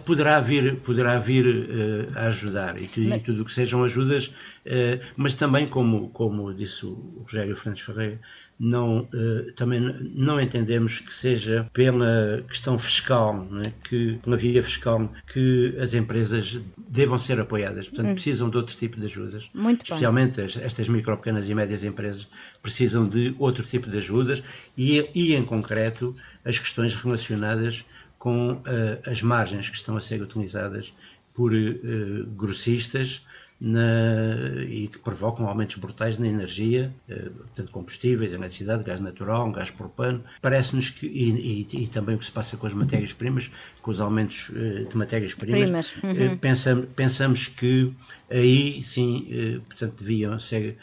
Poderá vir, poderá vir uh, a ajudar e, tu, e tudo o que sejam ajudas, uh, mas também, como, como disse o Rogério Fernandes Ferreira, não, uh, também não entendemos que seja pela questão fiscal, é? que, pela via fiscal, que as empresas devam ser apoiadas. Portanto, hum. precisam de outro tipo de ajudas. Muito especialmente as, estas micro, pequenas e médias empresas precisam de outro tipo de ajudas e, e em concreto, as questões relacionadas com uh, as margens que estão a ser utilizadas por uh, grossistas na, e que provocam aumentos brutais na energia, eh, portanto combustíveis, eletricidade, gás natural, gás propano. Parece-nos que, e, e, e, também o que se passa com as matérias-primas, com os aumentos eh, de matérias-primas, uhum. Eh, pensamos, pensamos que aí sim, portanto, deviam ser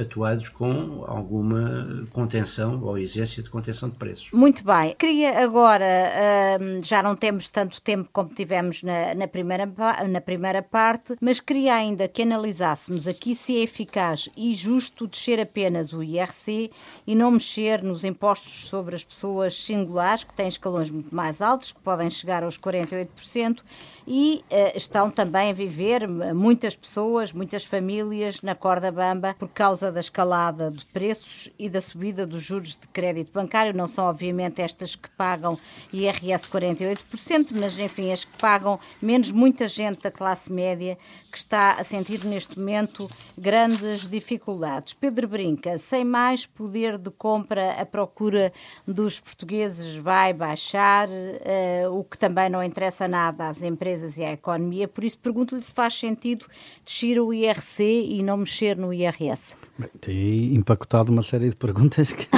atuados com alguma contenção ou exigência de contenção de preços. Muito bem. Queria agora, já não temos tanto tempo como tivemos na, na, primeira, na primeira parte, mas queria ainda que analisássemos aqui se é eficaz e justo descer apenas o IRC e não mexer nos impostos sobre as pessoas singulares, que têm escalões muito mais altos, que podem chegar aos 48%, e uh, estão também a viver muitas pessoas, muitas famílias na corda bamba por causa da escalada de preços e da subida dos juros de crédito bancário. Não são, obviamente, estas que pagam IRS 48%, mas, enfim, as que pagam menos muita gente da classe média que está a sentir neste momento grandes dificuldades. Pedro Brinca, sem mais poder de compra, a procura dos portugueses vai baixar, uh, o que também não interessa nada às empresas e à economia. Por isso, pergunto-lhe se faz sentido descer o IRC e não mexer no IRS. Bem, tem empacotado uma série de perguntas que.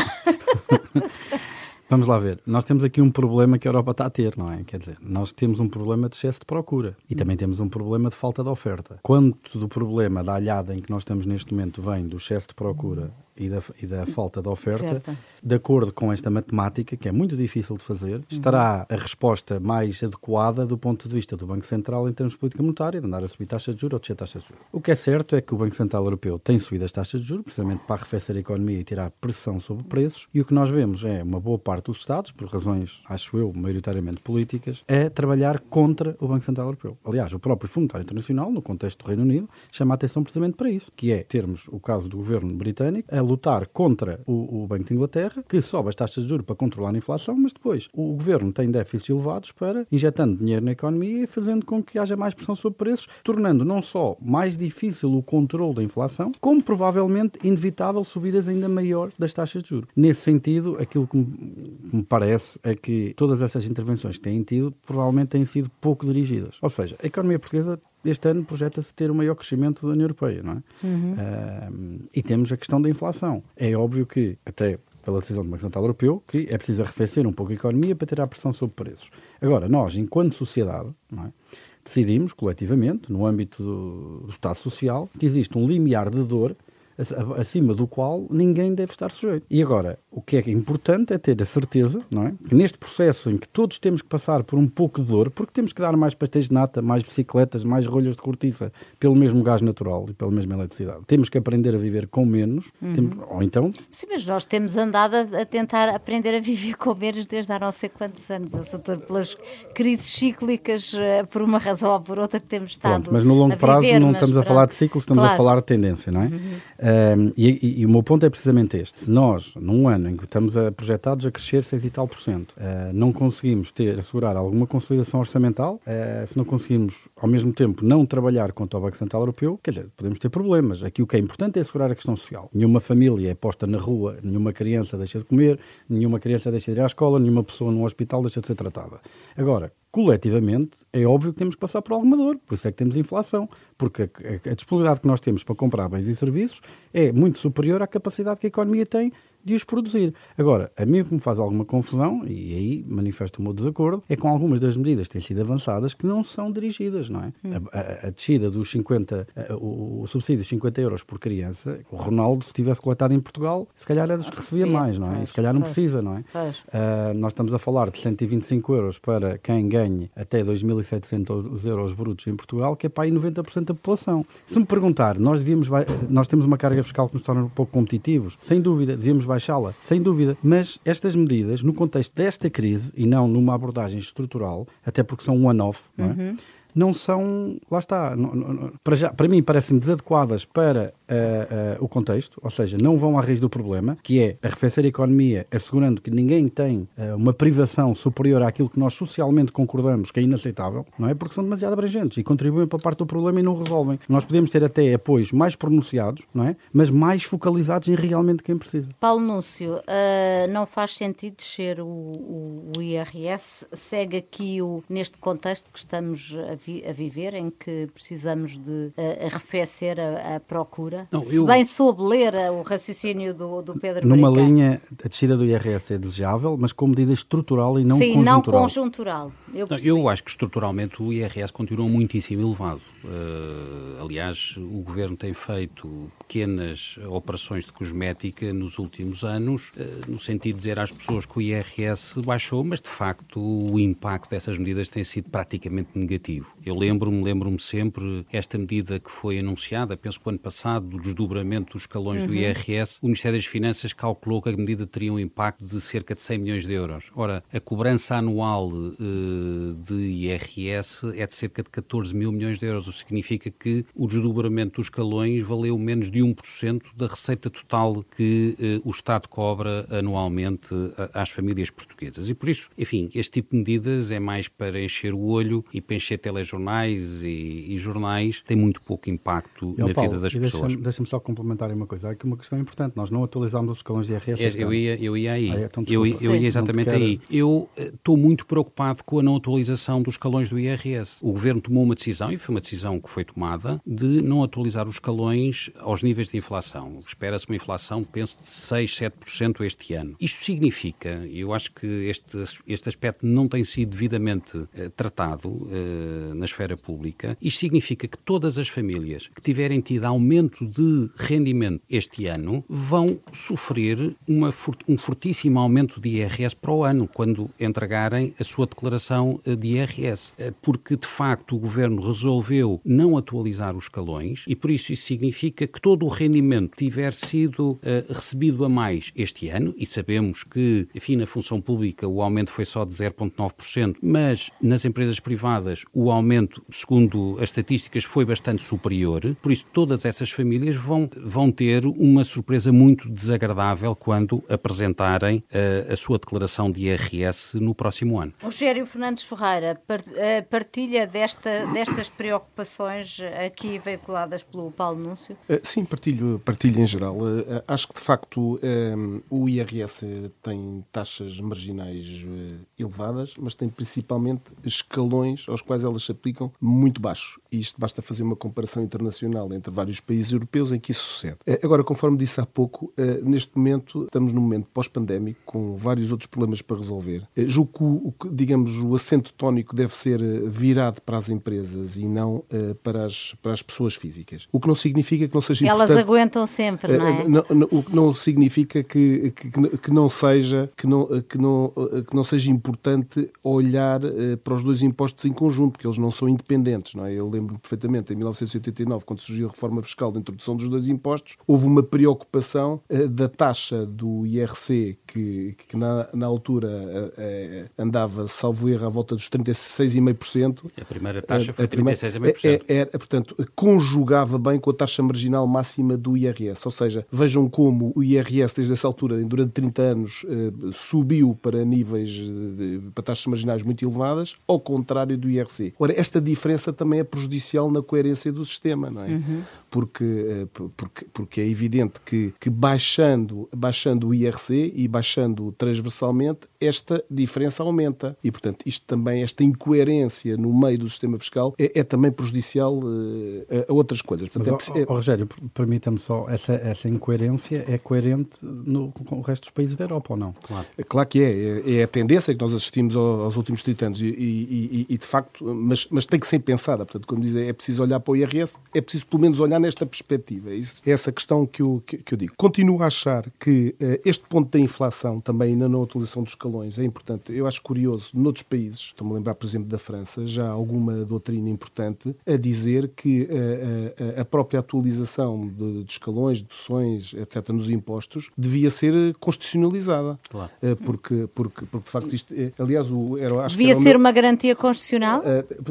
Vamos lá ver. Nós temos aqui um problema que a Europa está a ter, não é? Quer dizer, nós temos um problema de excesso de procura e também temos um problema de falta de oferta. Quanto do problema da alhada em que nós estamos neste momento vem do excesso de procura e da, e da falta de oferta, oferta, de acordo com esta matemática, que é muito difícil de fazer, uhum. estará a resposta mais adequada do ponto de vista do Banco Central em termos de política monetária, de andar a subir taxas de juros ou descer taxas de juros. O que é certo é que o Banco Central Europeu tem subido as taxas de juros, precisamente para arrefecer a economia e tirar pressão sobre preços, e o que nós vemos é uma boa parte dos Estados, por razões, acho eu, maioritariamente políticas, é trabalhar contra o Banco Central Europeu. Aliás, o próprio Fundo Monetário Internacional, no contexto do Reino Unido, chama a atenção precisamente para isso, que é termos o caso do governo britânico a lutar contra o, o Banco de Inglaterra, que sobe as taxas de juros para controlar a inflação, mas depois o governo tem déficits elevados para injetando dinheiro na economia e fazendo com que haja mais pressão sobre preços, tornando não só mais difícil o controle da inflação, como provavelmente inevitável subidas ainda maior das taxas de juros. Nesse sentido, aquilo que me parece é que todas essas intervenções que têm tido provavelmente têm sido pouco dirigidas. Ou seja, a economia portuguesa este ano projeta-se ter o maior crescimento da União Europeia, não é? Uhum. Uh, e temos a questão da inflação. É óbvio que, até pela decisão do Banco Central Europeu, que é preciso arrefecer um pouco a economia para tirar pressão sobre preços. Agora, nós, enquanto sociedade, é? decidimos coletivamente, no âmbito do, do Estado Social, que existe um limiar de dor acima do qual ninguém deve estar sujeito. E agora, o que é importante é ter a certeza, não é? Que neste processo em que todos temos que passar por um pouco de dor, porque temos que dar mais pastéis de nata, mais bicicletas, mais rolhas de cortiça pelo mesmo gás natural e pela mesma eletricidade. Temos que aprender a viver com menos, uhum. temos, ou então... Sim, mas nós temos andado a, a, tentar aprender a viver com menos desde há não sei quantos anos, doutor, pelas crises cíclicas, eh, por uma razão ou por outra que temos estado Pronto, mas no longo prazo não estamos a falar de ciclos, estamos claro. a falar de tendência, não é? Uhum. Um, e, e, o meu ponto é precisamente este. Se nós, num ano em que estamos a, projetados a crescer 6 e tal por cento, uh, não conseguimos ter, assegurar alguma consolidação orçamental, uh, se não conseguimos, ao mesmo tempo, não trabalhar contra o Banco Central Europeu, quer dizer, podemos ter problemas. Aqui o que é importante é assegurar a questão social. Nenhuma família é posta na rua, nenhuma criança deixa de comer, nenhuma criança deixa de ir à escola, nenhuma pessoa num hospital deixa de ser tratada. Agora, coletivamente, é óbvio que temos que passar por alguma dor, por isso é que temos inflação, porque a, a, disponibilidade que nós temos para comprar bens e serviços é muito superior à capacidade que a economia tem de os produzir. Agora, a mim o que me faz alguma confusão, e aí manifesto o meu desacordo, é com algumas das medidas que têm sido avançadas que não são dirigidas, não é? Hum. A, a, a, descida dos 50, a, o, o, subsídio de 50 euros por criança, o Ronaldo, se tivesse coletado em Portugal, se calhar era dos que recebia mais, não é? E se calhar não precisa, não é? Uh, nós estamos a falar de 125 euros para quem ganhe até 2.700 euros brutos em Portugal, que é para aí 90% da população. Se me perguntar, nós, devíamos, nós temos uma carga fiscal que nos torna um pouco competitivos, sem dúvida, devíamos baixar baixá-la, sem dúvida. Mas estas medidas, no contexto desta crise e não numa abordagem estrutural, até porque são one-off, não é? Não são, lá está, não, não, para, já, para mim parecem desadequadas para uh, uh, o contexto, ou seja, não vão à raiz do problema, que é arrefecer a economia, assegurando que ninguém tem uh, uma privação superior àquilo que nós socialmente concordamos que é inaceitável, não é? Porque são demasiado abrangentes e contribuem para parte do problema e não resolvem. Nós podemos ter até apoios mais pronunciados, não é? Mas mais focalizados em realmente quem precisa. Paulo Núncio, não faz sentido descer o, o, o IRS, segue aqui o, neste contexto que estamos a vi, a viver, em que precisamos de uh, arrefecer a, a procura. Não, Se eu... bem soube ler o raciocínio do, do Pedro Numa linha, a descida do IRS é desejável, mas com medida estrutural e não Sim, conjuntural. Sim, não conjuntural. Eu, eu, acho que estruturalmente o IRS continua muitíssimo elevado. Uh, aliás, o governo tem feito pequenas operações de cosmética nos últimos anos, uh, no sentido de dizer às pessoas que o IRS baixou, mas de facto o impacto dessas medidas tem sido praticamente negativo. Eu lembro-me, lembro-me sempre esta medida que foi anunciada, penso que o ano passado, do desdobramento dos escalões uhum. do IRS, o Ministério das Finanças calculou que a medida teria um impacto de cerca de 100 milhões de euros. Ora, a cobrança anual uh, de IRS é de cerca de 14 mil milhões de euros, o que significa que o desdobramento dos escalões valeu menos de 1% da receita total que uh, o Estado cobra anualmente às famílias portuguesas. E por isso, enfim, este tipo de medidas é mais para encher o olho e para encher telejornais e, e jornais, tem muito pouco impacto na Paulo, vida das pessoas. Deixa-me deixa só complementar uma coisa. Há aqui uma questão importante. Nós não atualizamos os escalões de IRS. É, eu, ia, eu ia aí. Ah, é, então, eu, eu ia exatamente aí. Eu estou uh, muito preocupado com a não atualização dos escalões do IRS. O Governo tomou uma decisão, e foi uma decisão decisão que foi tomada de não atualizar os escalões aos níveis de inflação. Espera-se uma inflação, penso, de 6, 7% este ano. Isto significa, e eu acho que este, este aspecto não tem sido devidamente eh, tratado eh, na esfera pública, isto significa que todas as famílias que tiverem tido aumento de rendimento este ano vão sofrer uma, um fortíssimo aumento de IRS para o ano, quando entregarem a sua declaração eh, de IRS. Eh, porque, de facto, o governo resolveu não atualizar os escalões e, por isso, isso significa que todo o rendimento tiver sido uh, recebido a mais este ano, e sabemos que, enfim, na função pública o aumento foi só de 0,9%, mas nas empresas privadas o aumento, segundo as estatísticas, foi bastante superior. Por isso, todas essas famílias vão, vão ter uma surpresa muito desagradável quando apresentarem uh, a sua declaração de IRS no próximo ano. Rogério Fernandes Ferreira eh, partilha desta, destas preocupações aqui veiculadas pelo Paulo Núncio? Eh, sim, partilho, partilho em geral. Eh, acho que, de facto, o IRS tem taxas marginais elevadas, mas tem principalmente escalões aos quais elas se aplicam muito baixos. E isto basta fazer uma comparação internacional entre vários países europeus em que isso sucede. Agora, conforme disse há pouco, neste momento estamos num momento pós-pandémico com vários outros problemas para resolver. Julgo que, digamos, o acento tónico deve ser virado para as empresas e não para, as, para as pessoas físicas. O que não significa que não seja Elas importante... aguentam sempre, não é? Não, não, o que não significa que, que, que, não seja, que, não, que, não, que não seja importante olhar para os dois impostos em conjunto, porque eles não são independentes. Não é? Lembro perfeitamente, em 1989, quando surgiu a reforma fiscal da introdução dos dois impostos, houve uma preocupação da taxa do IRC, que, que na, na altura andava, salvo erro, à volta dos 36,5%. A primeira taxa foi 36,5%. É, é, é, portanto, conjugava bem com a taxa marginal máxima do IRS. Ou seja, vejam como o IRS, desde essa altura, durante 30 anos, eh, subiu para níveis, de, para taxas marginais muito elevadas, ao contrário do IRC. Ora, esta diferença também é prejudicial na coerência do sistema, não é? Uhum. Porque, eh, porque, porque é evidente que, que baixando, baixando o IRC e baixando transversalmente, esta diferença aumenta. E, portanto, isto também, esta incoerência no meio do sistema fiscal é, é também prejudicial uh, a, outras coisas. Portanto, Mas, é... oh, Rogério, permita-me só, essa, essa incoerência é coerente no, com o resto dos países da Europa ou não? Claro, é, claro que é. é. É a tendência que nós assistimos aos últimos 30 anos e, e, e, de facto, mas, mas tem que ser pensada. Portanto, quando dizem é preciso olhar para o IRS, é preciso pelo menos olhar nesta perspectiva. Isso, é essa questão que eu, que, que eu digo. Continuo a achar que uh, este ponto da inflação, também na não utilização dos escalões, é importante. Eu acho curioso, noutros países, estou-me a lembrar, por exemplo, da França, já há alguma doutrina importante a dizer que a, eh, a, a própria atualização de, de escalões, deduções, etc., nos impostos, devia ser constitucionalizada. Claro. Porque, porque, porque, de facto, isto, aliás, o, era, acho devia era ser meu, uma garantia constitucional?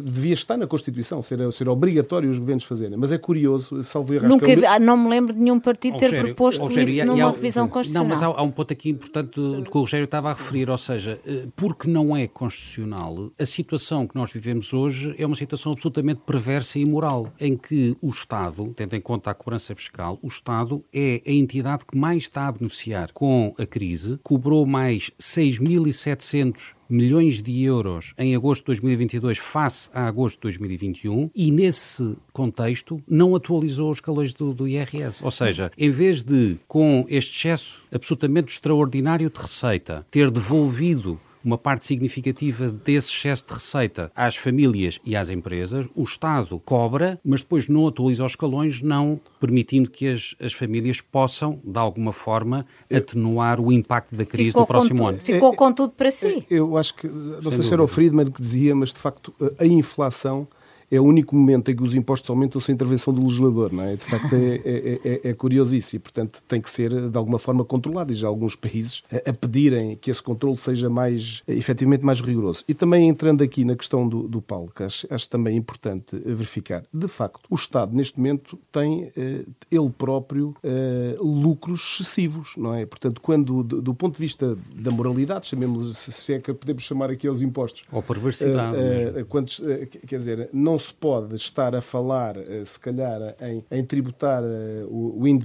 devia estar na Constituição, ser, ser obrigatório os governos fazerem. Mas é curioso, salvo erro, Nunca, é um... Não me lembro de nenhum partido ter Rogério, proposto Rogério, isso numa revisão constitucional. Não, mas há, há, um ponto aqui importante do, do que o Rogério estava a referir, ou seja, porque não é constitucional, a situação que nós vivemos hoje é uma situação absolutamente perversa e imoral, em que o Estado, tendo em conta a cobrança fiscal, o Estado é a entidade que mais está a beneficiar com a crise, cobrou mais 6.700 milhões de euros em agosto de 2022 face a agosto de 2021 e nesse contexto não atualizou os calores do, do IRS. Ou seja, em vez de, com este excesso absolutamente extraordinário de receita, ter devolvido uma parte significativa desse excesso de receita às famílias e às empresas, o Estado cobra, mas depois não atualiza os escalões, não permitindo que as, as famílias possam, de alguma forma, atenuar o impacto da crise ficou no próximo ano. Ficou com tudo para si. Eu acho que, não Sem sei se era o Friedman que dizia, mas de facto a inflação é o único momento em que os impostos aumentam sem intervenção do legislador, não é? De facto, é, é, é, é curioso isso e, portanto, tem que ser de alguma forma controlado. E já alguns países a, a pedirem que esse controle seja mais, efetivamente, mais rigoroso. E também entrando aqui na questão do, do Paulo, que acho, acho também importante verificar. De facto, o Estado, neste momento, tem eh, ele próprio eh, lucros excessivos, não é? Portanto, quando, do, do, ponto de vista da moralidade, chamemos se é que podemos chamar aqui aos impostos. Ou perversidade. Uh, uh, quantos, quer dizer, não não se pode estar a falar, se calhar, em, em tributar o wind,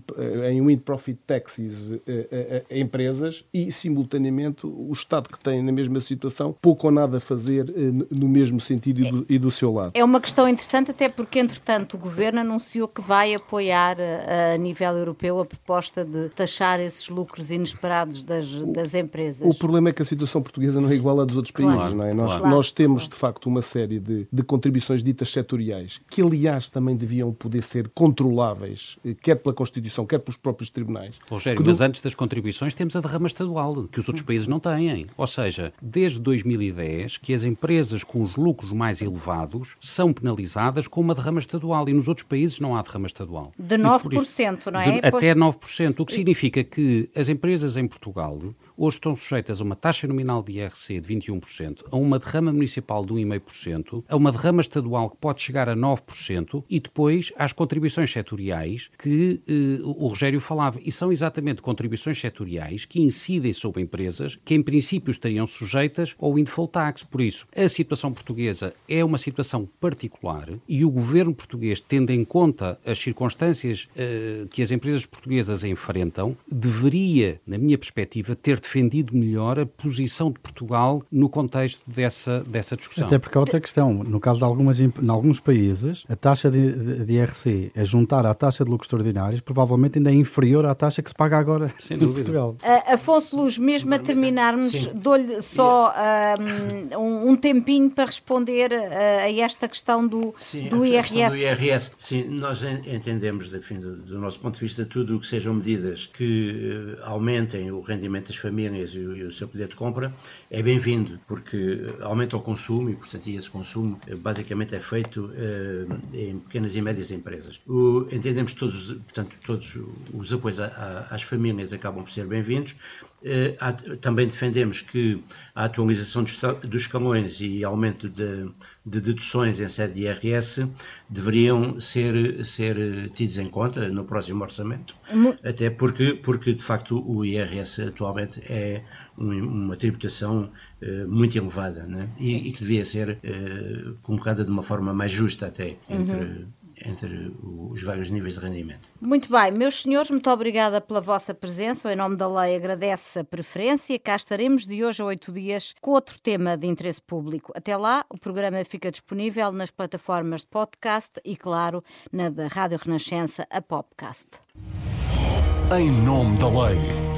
em wind profit taxes a, empresas e, simultaneamente, o Estado que tem na mesma situação pouco ou nada a fazer no mesmo sentido e do, e do seu lado. É uma questão interessante, até porque, entretanto, o Governo anunciou que vai apoiar a nível europeu a proposta de taxar esses lucros inesperados das, das empresas. O problema é que a situação portuguesa não é igual à dos outros países, claro, não é? Nós, claro. nós temos, de facto, uma série de, de contribuições ditas setoriais, que, aliás, também deviam poder ser controláveis, eh, quer pela Constituição, quer pelos próprios tribunais. Rogério, mas antes das contribuições temos a derrama estadual, que os outros países não têm. Ou seja, desde 2010, que as empresas com os lucros mais elevados são penalizadas com uma derrama estadual e nos outros países não há derrama estadual. De 9%, isso, não é? De, até 9%, o que significa que as empresas em Portugal hoje estão sujeitas a uma taxa nominal de IRC de 21%, a uma derrama municipal de 1,5%, a uma derrama estadual que pode chegar a 9% e depois às contribuições setoriais que eh, o Rogério falava. E são exatamente contribuições setoriais que incidem sobre empresas que, em princípio, estariam sujeitas ao windfall tax. Por isso, a situação portuguesa é uma situação particular e o governo português, tendo em conta as circunstâncias eh, que as empresas portuguesas enfrentam, deveria, na minha perspectiva, ter defendido melhor a posição de Portugal no contexto dessa, dessa discussão. Até porque há outra questão. No caso de algumas, em alguns países, a taxa de, de, de IRC a juntar à taxa de lucros extraordinários provavelmente ainda é inferior à taxa que se paga agora Sem em Portugal. Uh, Afonso Luz, mesmo a terminarmos, dou-lhe só um, um, tempinho para responder a, a esta questão do, Sim, do IRS. do IRS. Sim, nós entendemos, enfim, do, do, nosso ponto de vista, tudo o que sejam medidas que uh, aumentem o rendimento das famílias famílias e o, e o seu poder de compra é bem-vindo, porque aumenta o consumo e, portanto, esse consumo eh, basicamente é feito uh, em pequenas e médias empresas. Entendemos todos, portanto, todos os apoios às famílias acabam por ser bem-vindos. Uh, também defendemos que a atualização dos, escalões e aumento de, de, deduções em sede de IRS deveriam ser, ser tidos em conta no próximo orçamento, até porque, porque de facto o IRS atualmente é uma tributação uh, muito elevada né? e, e, que devia ser uh, colocada de uma forma mais justa até entre, uhum. Entre os vários níveis de rendimento. Muito bem, meus senhores, muito obrigada pela vossa presença. Em nome da lei, agradece a preferência. Cá estaremos de hoje a oito dias com outro tema de interesse público. Até lá, o programa fica disponível nas plataformas de podcast e, claro, na da Rádio Renascença, a Popcast. Em nome da lei.